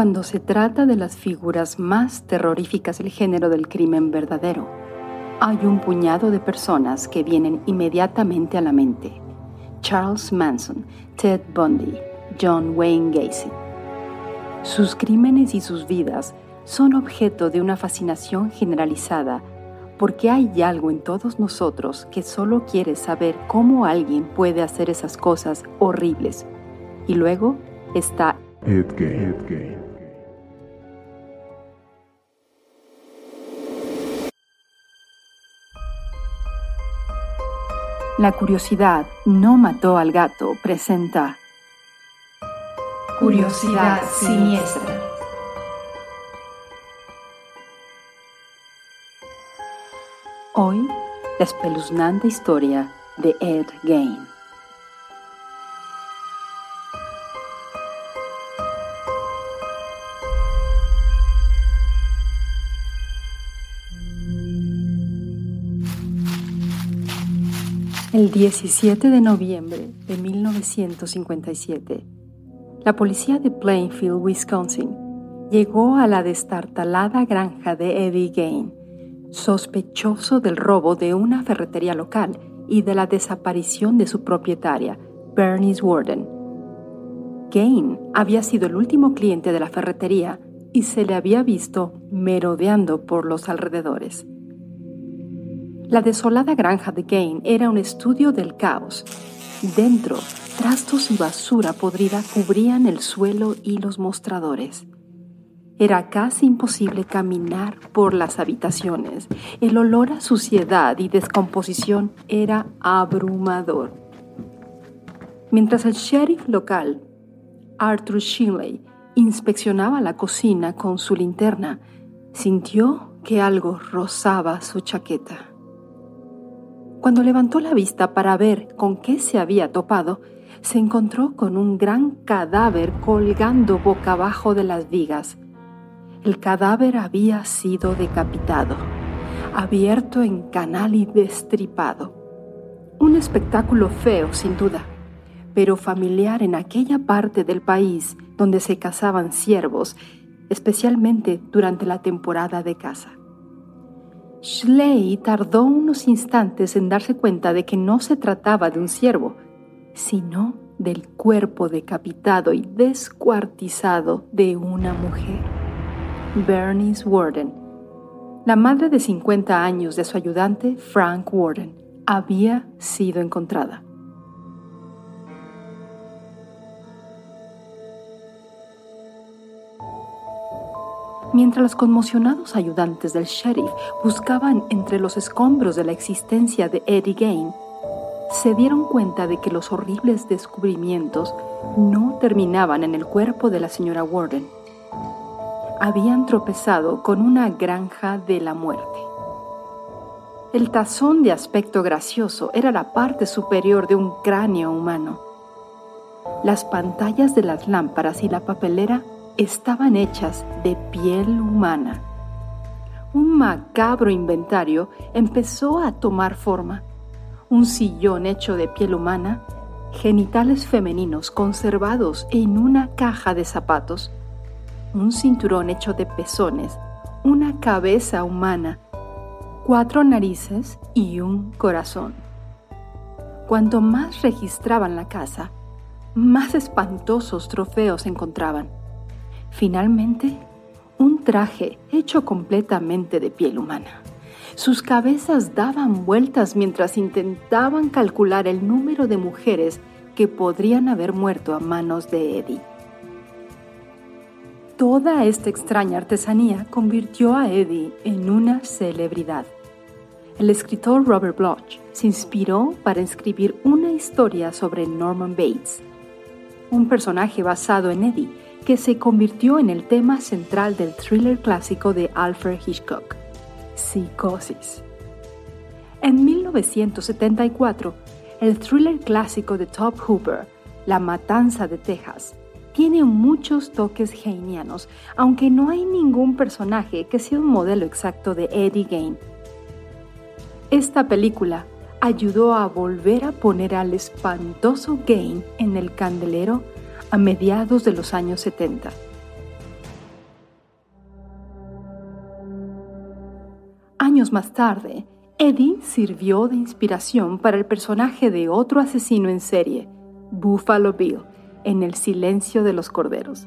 Cuando se trata de las figuras más terroríficas del género del crimen verdadero, hay un puñado de personas que vienen inmediatamente a la mente. Charles Manson, Ted Bundy, John Wayne Gacy. Sus crímenes y sus vidas son objeto de una fascinación generalizada porque hay algo en todos nosotros que solo quiere saber cómo alguien puede hacer esas cosas horribles. Y luego está Ed Gein. La curiosidad no mató al gato presenta Curiosidad siniestra. Hoy, la espeluznante historia de Ed Gain. El 17 de noviembre de 1957, la policía de Plainfield, Wisconsin, llegó a la destartalada granja de Eddie Gain, sospechoso del robo de una ferretería local y de la desaparición de su propietaria, Bernice Warden. Gain había sido el último cliente de la ferretería y se le había visto merodeando por los alrededores. La desolada granja de Gain era un estudio del caos. Dentro, trastos y basura podrida cubrían el suelo y los mostradores. Era casi imposible caminar por las habitaciones. El olor a suciedad y descomposición era abrumador. Mientras el sheriff local, Arthur Shinley, inspeccionaba la cocina con su linterna, sintió que algo rozaba su chaqueta. Cuando levantó la vista para ver con qué se había topado, se encontró con un gran cadáver colgando boca abajo de las vigas. El cadáver había sido decapitado, abierto en canal y destripado. Un espectáculo feo, sin duda, pero familiar en aquella parte del país donde se cazaban ciervos, especialmente durante la temporada de caza. Schley tardó unos instantes en darse cuenta de que no se trataba de un ciervo, sino del cuerpo decapitado y descuartizado de una mujer, Bernice Warden. La madre de 50 años de su ayudante, Frank Warden, había sido encontrada. Mientras los conmocionados ayudantes del sheriff buscaban entre los escombros de la existencia de Eddie Gain, se dieron cuenta de que los horribles descubrimientos no terminaban en el cuerpo de la señora Warden. Habían tropezado con una granja de la muerte. El tazón de aspecto gracioso era la parte superior de un cráneo humano. Las pantallas de las lámparas y la papelera estaban hechas de piel humana. Un macabro inventario empezó a tomar forma. Un sillón hecho de piel humana, genitales femeninos conservados en una caja de zapatos, un cinturón hecho de pezones, una cabeza humana, cuatro narices y un corazón. Cuanto más registraban la casa, más espantosos trofeos encontraban. Finalmente, un traje hecho completamente de piel humana. Sus cabezas daban vueltas mientras intentaban calcular el número de mujeres que podrían haber muerto a manos de Eddie. Toda esta extraña artesanía convirtió a Eddie en una celebridad. El escritor Robert Bloch se inspiró para escribir una historia sobre Norman Bates, un personaje basado en Eddie que se convirtió en el tema central del thriller clásico de Alfred Hitchcock, Psicosis. En 1974, el thriller clásico de Top Hooper, La Matanza de Texas, tiene muchos toques heinianos, aunque no hay ningún personaje que sea un modelo exacto de Eddie Gain. Esta película ayudó a volver a poner al espantoso Gain en el candelero a mediados de los años 70. Años más tarde, Eddie sirvió de inspiración para el personaje de otro asesino en serie, Buffalo Bill, en El silencio de los corderos.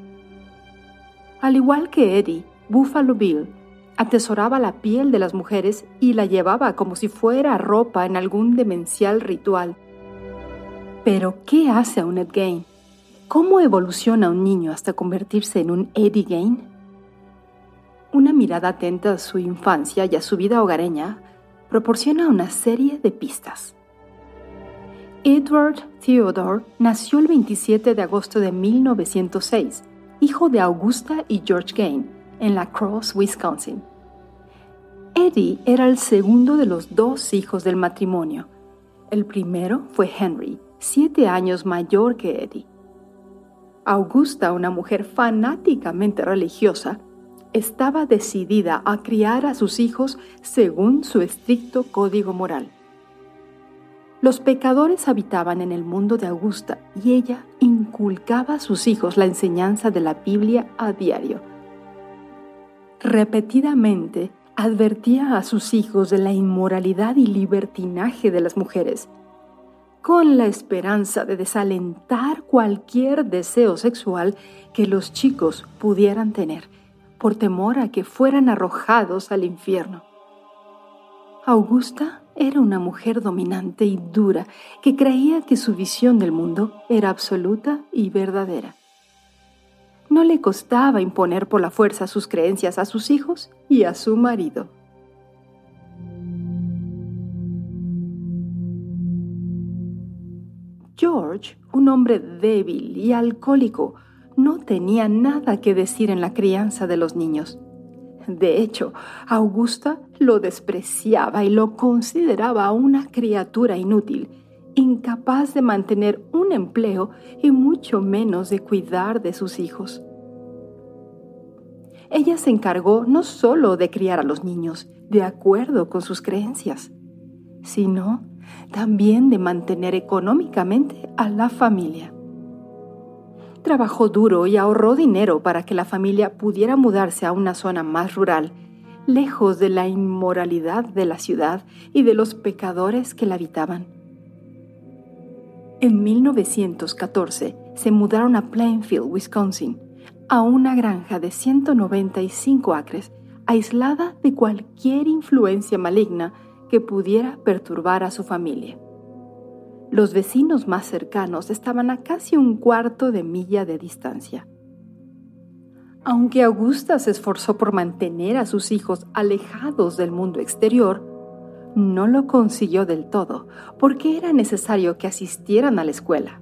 Al igual que Eddie, Buffalo Bill atesoraba la piel de las mujeres y la llevaba como si fuera ropa en algún demencial ritual. Pero, ¿qué hace a un Ed Gain? ¿Cómo evoluciona un niño hasta convertirse en un Eddie Gain? Una mirada atenta a su infancia y a su vida hogareña proporciona una serie de pistas. Edward Theodore nació el 27 de agosto de 1906, hijo de Augusta y George Gain, en La Crosse, Wisconsin. Eddie era el segundo de los dos hijos del matrimonio. El primero fue Henry, siete años mayor que Eddie. Augusta, una mujer fanáticamente religiosa, estaba decidida a criar a sus hijos según su estricto código moral. Los pecadores habitaban en el mundo de Augusta y ella inculcaba a sus hijos la enseñanza de la Biblia a diario. Repetidamente advertía a sus hijos de la inmoralidad y libertinaje de las mujeres, con la esperanza de desalentar cualquier deseo sexual que los chicos pudieran tener, por temor a que fueran arrojados al infierno. Augusta era una mujer dominante y dura que creía que su visión del mundo era absoluta y verdadera. No le costaba imponer por la fuerza sus creencias a sus hijos y a su marido. George, un hombre débil y alcohólico, no tenía nada que decir en la crianza de los niños. De hecho, Augusta lo despreciaba y lo consideraba una criatura inútil, incapaz de mantener un empleo y mucho menos de cuidar de sus hijos. Ella se encargó no solo de criar a los niños de acuerdo con sus creencias, sino también de mantener económicamente a la familia. Trabajó duro y ahorró dinero para que la familia pudiera mudarse a una zona más rural, lejos de la inmoralidad de la ciudad y de los pecadores que la habitaban. En 1914 se mudaron a Plainfield, Wisconsin, a una granja de 195 acres, aislada de cualquier influencia maligna que pudiera perturbar a su familia. Los vecinos más cercanos estaban a casi un cuarto de milla de distancia. Aunque Augusta se esforzó por mantener a sus hijos alejados del mundo exterior, no lo consiguió del todo, porque era necesario que asistieran a la escuela.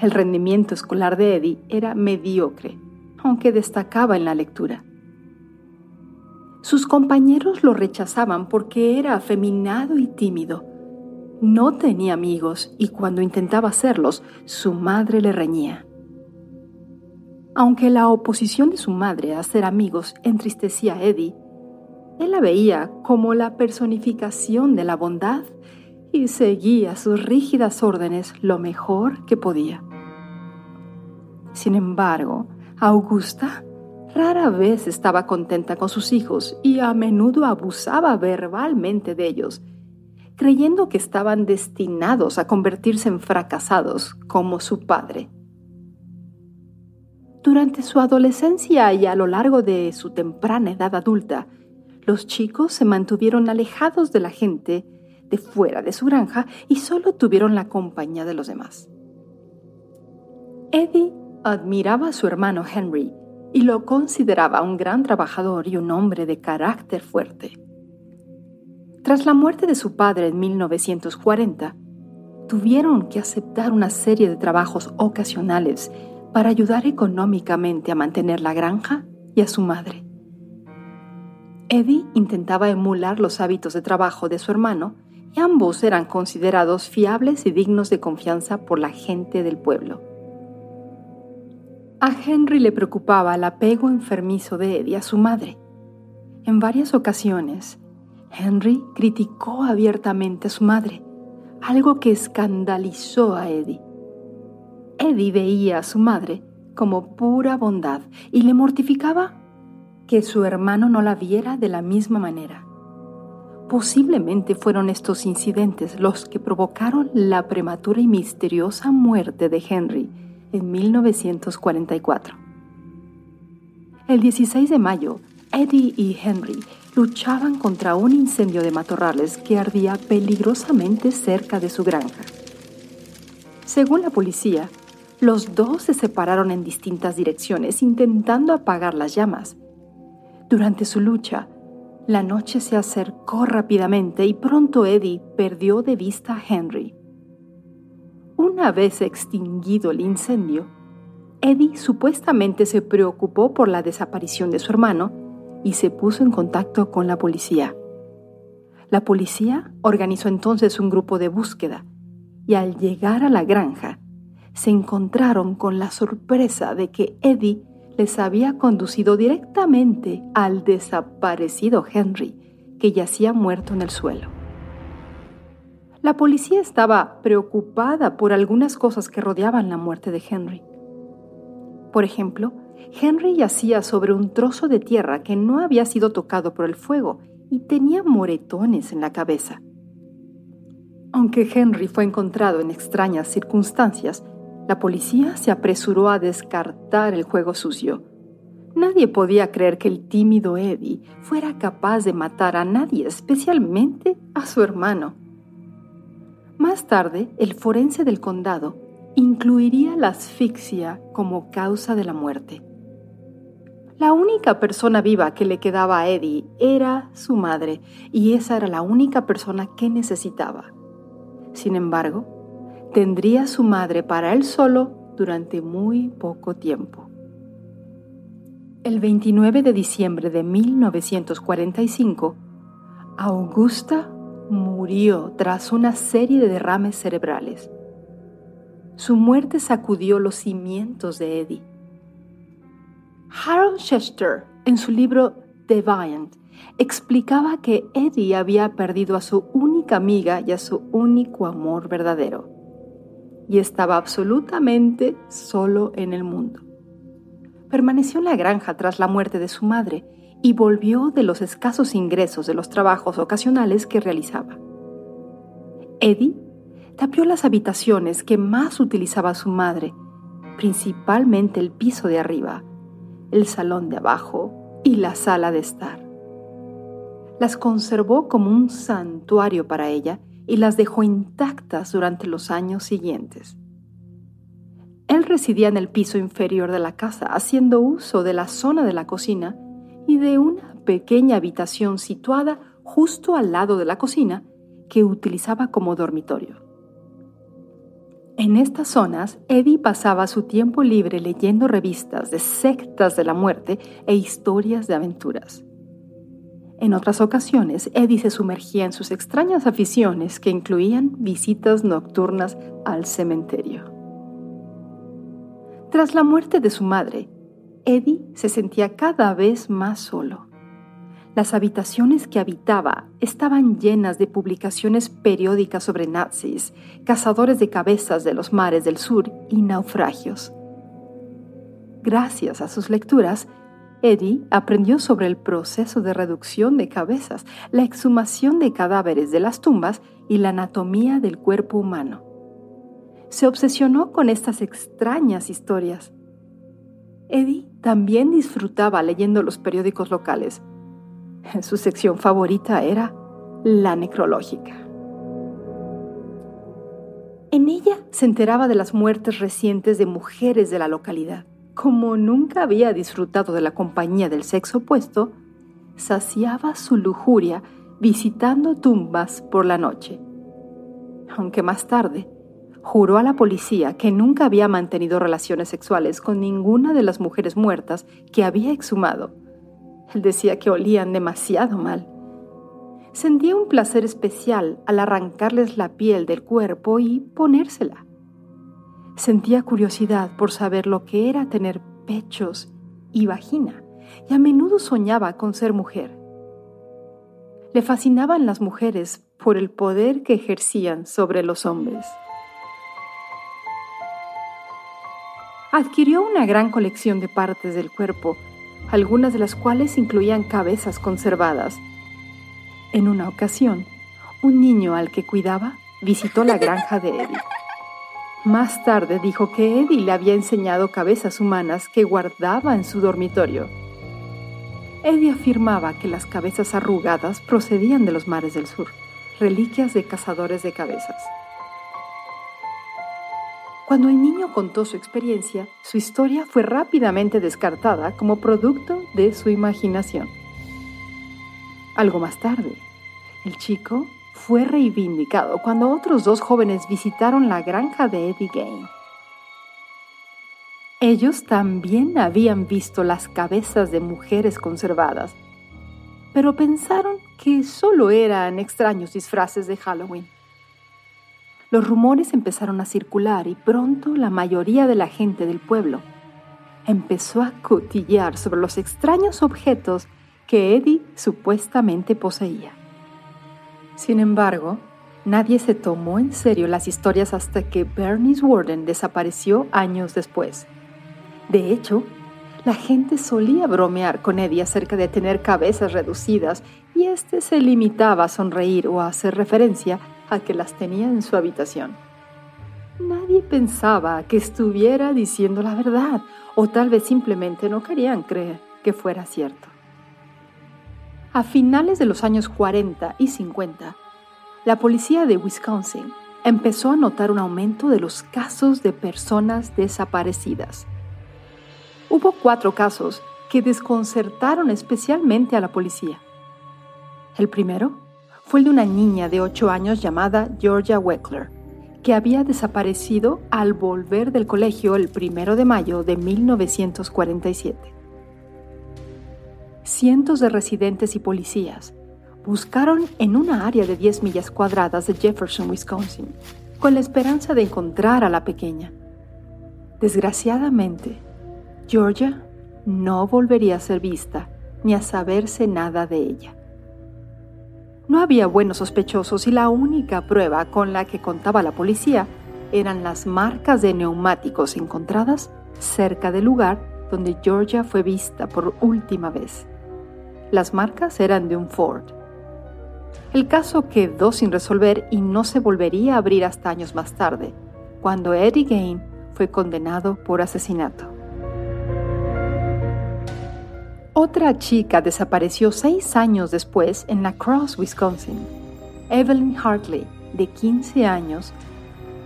El rendimiento escolar de Eddie era mediocre, aunque destacaba en la lectura. Sus compañeros lo rechazaban porque era afeminado y tímido, no tenía amigos y cuando intentaba hacerlos, su madre le reñía. Aunque la oposición de su madre a hacer amigos entristecía a Eddie, él la veía como la personificación de la bondad y seguía sus rígidas órdenes lo mejor que podía. Sin embargo, Augusta rara vez estaba contenta con sus hijos y a menudo abusaba verbalmente de ellos creyendo que estaban destinados a convertirse en fracasados como su padre. Durante su adolescencia y a lo largo de su temprana edad adulta, los chicos se mantuvieron alejados de la gente de fuera de su granja y solo tuvieron la compañía de los demás. Eddie admiraba a su hermano Henry y lo consideraba un gran trabajador y un hombre de carácter fuerte. Tras la muerte de su padre en 1940, tuvieron que aceptar una serie de trabajos ocasionales para ayudar económicamente a mantener la granja y a su madre. Eddie intentaba emular los hábitos de trabajo de su hermano y ambos eran considerados fiables y dignos de confianza por la gente del pueblo. A Henry le preocupaba el apego enfermizo de Eddie a su madre. En varias ocasiones, Henry criticó abiertamente a su madre, algo que escandalizó a Eddie. Eddie veía a su madre como pura bondad y le mortificaba que su hermano no la viera de la misma manera. Posiblemente fueron estos incidentes los que provocaron la prematura y misteriosa muerte de Henry en 1944. El 16 de mayo, Eddie y Henry luchaban contra un incendio de matorrales que ardía peligrosamente cerca de su granja. Según la policía, los dos se separaron en distintas direcciones intentando apagar las llamas. Durante su lucha, la noche se acercó rápidamente y pronto Eddie perdió de vista a Henry. Una vez extinguido el incendio, Eddie supuestamente se preocupó por la desaparición de su hermano y se puso en contacto con la policía. La policía organizó entonces un grupo de búsqueda y al llegar a la granja, se encontraron con la sorpresa de que Eddie les había conducido directamente al desaparecido Henry, que yacía muerto en el suelo. La policía estaba preocupada por algunas cosas que rodeaban la muerte de Henry. Por ejemplo, Henry yacía sobre un trozo de tierra que no había sido tocado por el fuego y tenía moretones en la cabeza. Aunque Henry fue encontrado en extrañas circunstancias, la policía se apresuró a descartar el juego sucio. Nadie podía creer que el tímido Eddie fuera capaz de matar a nadie, especialmente a su hermano. Más tarde, el forense del condado incluiría la asfixia como causa de la muerte. La única persona viva que le quedaba a Eddie era su madre, y esa era la única persona que necesitaba. Sin embargo, tendría su madre para él solo durante muy poco tiempo. El 29 de diciembre de 1945, Augusta murió tras una serie de derrames cerebrales. Su muerte sacudió los cimientos de Eddie. Harold Chester, en su libro Deviant, explicaba que Eddie había perdido a su única amiga y a su único amor verdadero y estaba absolutamente solo en el mundo. Permaneció en la granja tras la muerte de su madre y volvió de los escasos ingresos de los trabajos ocasionales que realizaba. Eddie tapió las habitaciones que más utilizaba su madre, principalmente el piso de arriba, el salón de abajo y la sala de estar. Las conservó como un santuario para ella y las dejó intactas durante los años siguientes. Él residía en el piso inferior de la casa, haciendo uso de la zona de la cocina y de una pequeña habitación situada justo al lado de la cocina que utilizaba como dormitorio. En estas zonas, Eddie pasaba su tiempo libre leyendo revistas de sectas de la muerte e historias de aventuras. En otras ocasiones, Eddie se sumergía en sus extrañas aficiones que incluían visitas nocturnas al cementerio. Tras la muerte de su madre, Eddie se sentía cada vez más solo. Las habitaciones que habitaba estaban llenas de publicaciones periódicas sobre nazis, cazadores de cabezas de los mares del sur y naufragios. Gracias a sus lecturas, Eddie aprendió sobre el proceso de reducción de cabezas, la exhumación de cadáveres de las tumbas y la anatomía del cuerpo humano. Se obsesionó con estas extrañas historias. Eddie también disfrutaba leyendo los periódicos locales. Su sección favorita era la necrológica. En ella se enteraba de las muertes recientes de mujeres de la localidad como nunca había disfrutado de la compañía del sexo opuesto, saciaba su lujuria visitando tumbas por la noche. Aunque más tarde juró a la policía que nunca había mantenido relaciones sexuales con ninguna de las mujeres muertas que había exhumado. Él decía que olían demasiado mal. Sentía un placer especial al arrancarles la piel del cuerpo y ponérsela. Sentía curiosidad por saber lo que era tener pechos y vagina, y a menudo soñaba con ser mujer. Le fascinaban las mujeres por el poder que ejercían sobre los hombres. Adquirió una gran colección de partes del cuerpo, algunas de las cuales incluían cabezas conservadas. En una ocasión, un niño al que cuidaba visitó la granja de Eddie. Más tarde dijo que Eddie le había enseñado cabezas humanas que guardaba en su dormitorio. Eddie afirmaba que las cabezas arrugadas procedían de los mares del sur, reliquias de cazadores de cabezas. Cuando el niño contó su experiencia, su historia fue rápidamente descartada como producto de su imaginación. Algo más tarde, el chico fue reivindicado cuando otros dos jóvenes visitaron la granja de Eddie Gain. Ellos también habían visto las cabezas de mujeres conservadas, pero pensaron que solo eran extraños disfraces de Halloween. Los rumores empezaron a circular y pronto la mayoría de la gente del pueblo empezó a cotillear sobre los extraños objetos que Eddie supuestamente poseía. Sin embargo, nadie se tomó en serio las historias hasta que Bernice Warden desapareció años después. De hecho, la gente solía bromear con Eddie acerca de tener cabezas reducidas y este se limitaba a sonreír o a hacer referencia a que las tenía en su habitación. Nadie pensaba que estuviera diciendo la verdad o tal vez simplemente no querían creer que fuera cierto. A finales de los años 40 y 50, la policía de Wisconsin empezó a notar un aumento de los casos de personas desaparecidas. Hubo cuatro casos que desconcertaron especialmente a la policía. El primero fue el de una niña de 8 años llamada Georgia Weckler, que había desaparecido al volver del colegio el 1 de mayo de 1947. Cientos de residentes y policías buscaron en una área de 10 millas cuadradas de Jefferson, Wisconsin, con la esperanza de encontrar a la pequeña. Desgraciadamente, Georgia no volvería a ser vista ni a saberse nada de ella. No había buenos sospechosos y la única prueba con la que contaba la policía eran las marcas de neumáticos encontradas cerca del lugar donde Georgia fue vista por última vez. Las marcas eran de un Ford. El caso quedó sin resolver y no se volvería a abrir hasta años más tarde, cuando Eddie Gain fue condenado por asesinato. Otra chica desapareció seis años después en La Crosse, Wisconsin. Evelyn Hartley, de 15 años,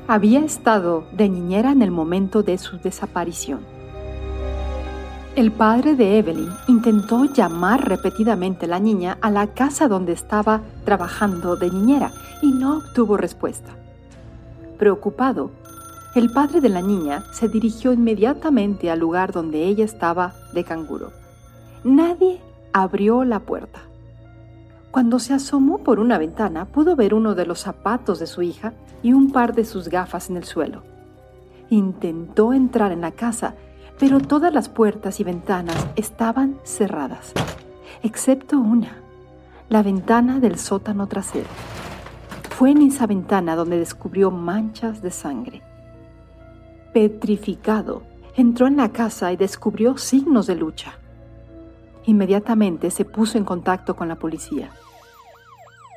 había estado de niñera en el momento de su desaparición. El padre de Evelyn intentó llamar repetidamente a la niña a la casa donde estaba trabajando de niñera y no obtuvo respuesta. Preocupado, el padre de la niña se dirigió inmediatamente al lugar donde ella estaba de canguro. Nadie abrió la puerta. Cuando se asomó por una ventana, pudo ver uno de los zapatos de su hija y un par de sus gafas en el suelo. Intentó entrar en la casa, pero todas las puertas y ventanas estaban cerradas, excepto una, la ventana del sótano trasero. Fue en esa ventana donde descubrió manchas de sangre. Petrificado, entró en la casa y descubrió signos de lucha. Inmediatamente se puso en contacto con la policía.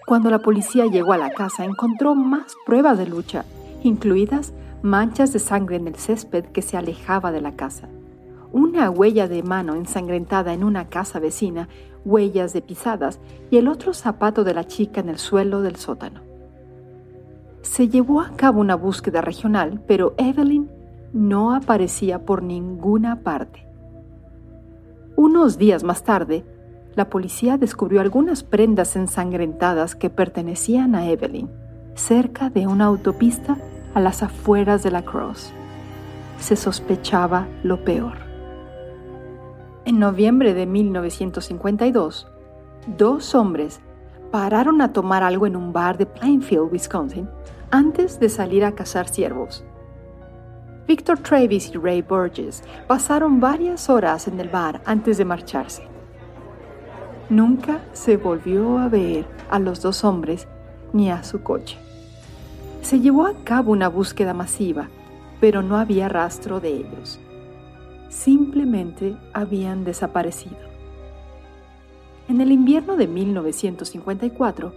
Cuando la policía llegó a la casa encontró más pruebas de lucha, incluidas manchas de sangre en el césped que se alejaba de la casa, una huella de mano ensangrentada en una casa vecina, huellas de pisadas y el otro zapato de la chica en el suelo del sótano. Se llevó a cabo una búsqueda regional, pero Evelyn no aparecía por ninguna parte. Unos días más tarde, la policía descubrió algunas prendas ensangrentadas que pertenecían a Evelyn, cerca de una autopista a las afueras de la Cross. Se sospechaba lo peor. En noviembre de 1952, dos hombres pararon a tomar algo en un bar de Plainfield, Wisconsin, antes de salir a cazar ciervos. Victor Travis y Ray Burgess pasaron varias horas en el bar antes de marcharse. Nunca se volvió a ver a los dos hombres ni a su coche. Se llevó a cabo una búsqueda masiva, pero no había rastro de ellos. Simplemente habían desaparecido. En el invierno de 1954,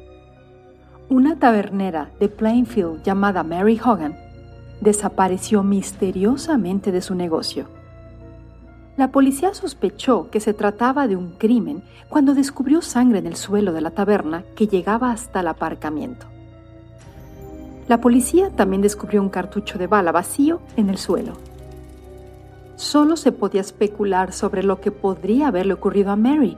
una tabernera de Plainfield llamada Mary Hogan desapareció misteriosamente de su negocio. La policía sospechó que se trataba de un crimen cuando descubrió sangre en el suelo de la taberna que llegaba hasta el aparcamiento. La policía también descubrió un cartucho de bala vacío en el suelo. Solo se podía especular sobre lo que podría haberle ocurrido a Mary,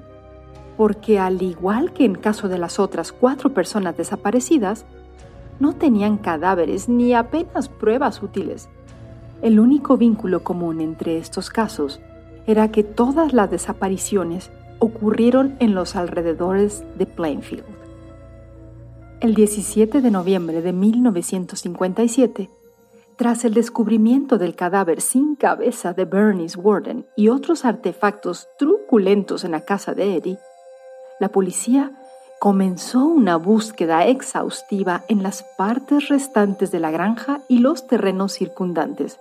porque al igual que en caso de las otras cuatro personas desaparecidas, no tenían cadáveres ni apenas pruebas útiles. El único vínculo común entre estos casos era que todas las desapariciones ocurrieron en los alrededores de Plainfield. El 17 de noviembre de 1957, tras el descubrimiento del cadáver sin cabeza de Bernice Warden y otros artefactos truculentos en la casa de Eddie, la policía comenzó una búsqueda exhaustiva en las partes restantes de la granja y los terrenos circundantes.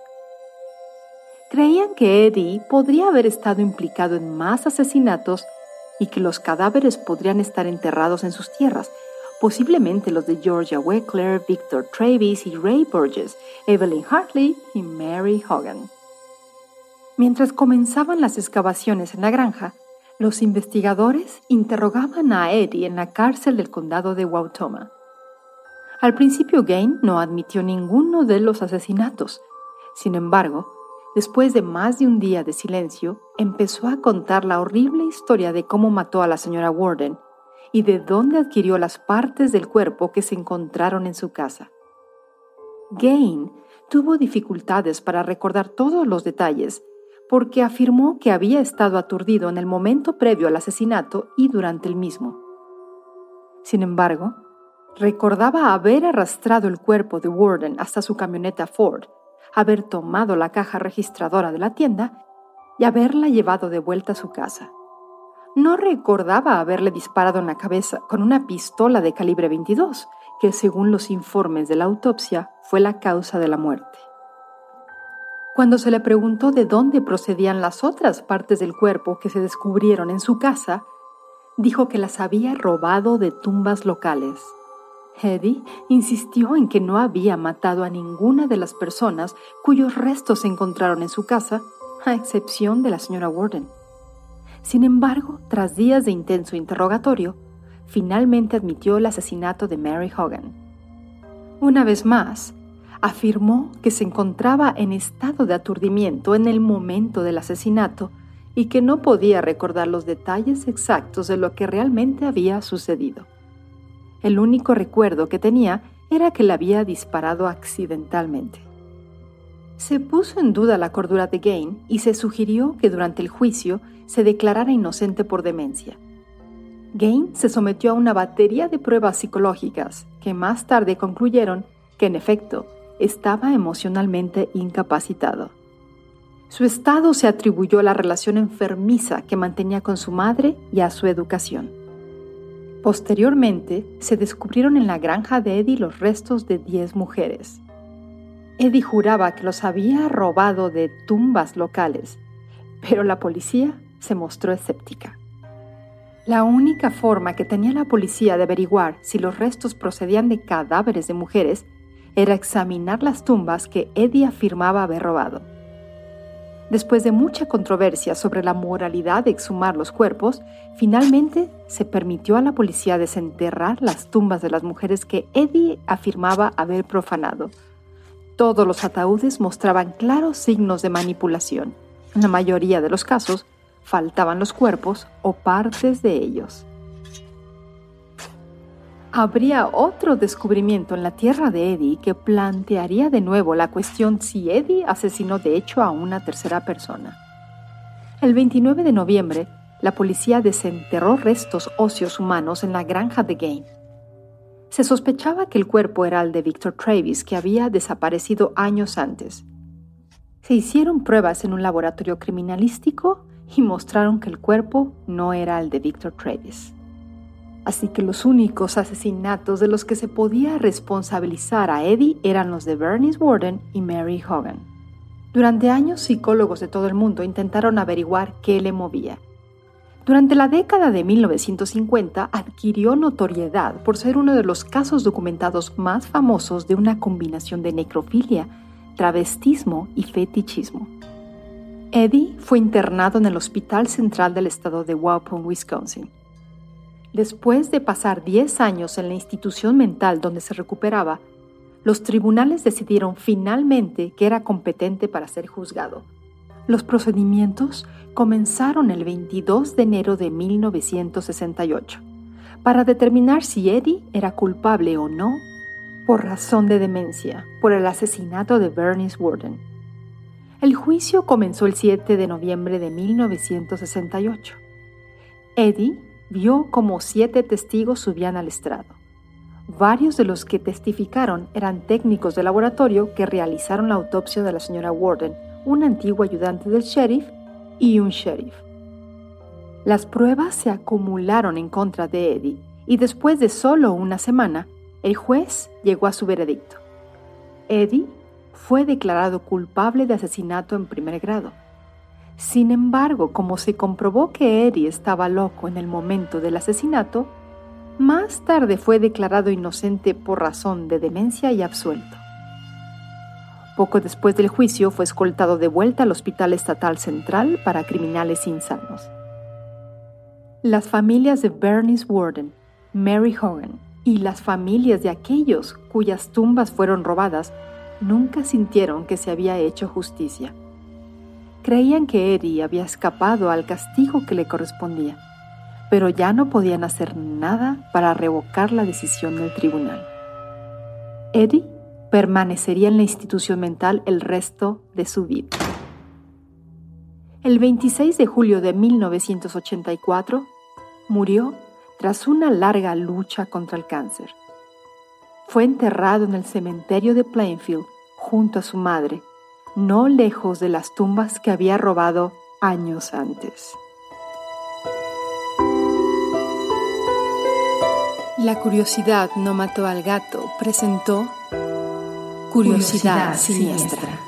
Creían que Eddie podría haber estado implicado en más asesinatos y que los cadáveres podrían estar enterrados en sus tierras, posiblemente los de Georgia Weckler, Victor Travis y Ray Burgess, Evelyn Hartley y Mary Hogan. Mientras comenzaban las excavaciones en la granja, los investigadores interrogaban a Eddie en la cárcel del condado de Wautoma. Al principio Gain no admitió ninguno de los asesinatos. Sin embargo, después de más de un día de silencio, empezó a contar la horrible historia de cómo mató a la señora Warden y de dónde adquirió las partes del cuerpo que se encontraron en su casa. Gain tuvo dificultades para recordar todos los detalles porque afirmó que había estado aturdido en el momento previo al asesinato y durante el mismo. Sin embargo, recordaba haber arrastrado el cuerpo de Warden hasta su camioneta Ford, haber tomado la caja registradora de la tienda y haberla llevado de vuelta a su casa. No recordaba haberle disparado en la cabeza con una pistola de calibre 22, que según los informes de la autopsia fue la causa de la muerte. Cuando se le preguntó de dónde procedían las otras partes del cuerpo que se descubrieron en su casa, dijo que las había robado de tumbas locales. Eddie insistió en que no había matado a ninguna de las personas cuyos restos se encontraron en su casa, a excepción de la señora Warden. Sin embargo, tras días de intenso interrogatorio, finalmente admitió el asesinato de Mary Hogan. Una vez más, afirmó que se encontraba en estado de aturdimiento en el momento del asesinato y que no podía recordar los detalles exactos de lo que realmente había sucedido. El único recuerdo que tenía era que le había disparado accidentalmente. Se puso en duda la cordura de Gain y se sugirió que durante el juicio se declarara inocente por demencia. Gain se sometió a una batería de pruebas psicológicas que más tarde concluyeron que en efecto estaba emocionalmente incapacitado. Su estado se atribuyó a la relación enfermiza que mantenía con su madre y a su educación. Posteriormente, se descubrieron en la granja de Eddie los restos de 10 mujeres. Eddie juraba que los había robado de tumbas locales, pero la policía se mostró escéptica. La única forma que tenía la policía de averiguar si los restos procedían de cadáveres de mujeres era examinar las tumbas que Eddie afirmaba haber robado. Después de mucha controversia sobre la moralidad de exhumar los cuerpos, finalmente se permitió a la policía desenterrar las tumbas de las mujeres que Eddie afirmaba haber profanado. Todos los ataúdes mostraban claros signos de manipulación. En la mayoría de los casos, faltaban los cuerpos o partes de ellos. Habría otro descubrimiento en la tierra de Eddie que plantearía de nuevo la cuestión si Eddie asesinó de hecho a una tercera persona. El 29 de noviembre, la policía desenterró restos óseos humanos en la granja de Game. Se sospechaba que el cuerpo era el de Victor Travis, que había desaparecido años antes. Se hicieron pruebas en un laboratorio criminalístico y mostraron que el cuerpo no era el de Victor Travis. Así que los únicos asesinatos de los que se podía responsabilizar a Eddie eran los de Bernice Warden y Mary Hogan. Durante años, psicólogos de todo el mundo intentaron averiguar qué le movía. Durante la década de 1950 adquirió notoriedad por ser uno de los casos documentados más famosos de una combinación de necrofilia, travestismo y fetichismo. Eddie fue internado en el Hospital Central del Estado de Waupun, Wisconsin. Después de pasar 10 años en la institución mental donde se recuperaba, los tribunales decidieron finalmente que era competente para ser juzgado. Los procedimientos comenzaron el 22 de enero de 1968 para determinar si Eddie era culpable o no por razón de demencia por el asesinato de Bernice Warden. El juicio comenzó el 7 de noviembre de 1968. Eddie vio como siete testigos subían al estrado. Varios de los que testificaron eran técnicos de laboratorio que realizaron la autopsia de la señora Warden, un antiguo ayudante del sheriff y un sheriff. Las pruebas se acumularon en contra de Eddie y después de solo una semana, el juez llegó a su veredicto. Eddie fue declarado culpable de asesinato en primer grado. Sin embargo, como se comprobó que Eddie estaba loco en el momento del asesinato, más tarde fue declarado inocente por razón de demencia y absuelto. Poco después del juicio fue escoltado de vuelta al Hospital Estatal Central para Criminales Insanos. Las familias de Bernice Warden, Mary Hogan y las familias de aquellos cuyas tumbas fueron robadas nunca sintieron que se había hecho justicia. Creían que Eddie había escapado al castigo que le correspondía, pero ya no podían hacer nada para revocar la decisión del tribunal. Eddie permanecería en la institución mental el resto de su vida. El 26 de julio de 1984 murió tras una larga lucha contra el cáncer. Fue enterrado en el cementerio de Plainfield junto a su madre, no lejos de las tumbas que había robado años antes. La curiosidad no mató al gato presentó Curiosidad, siniestra.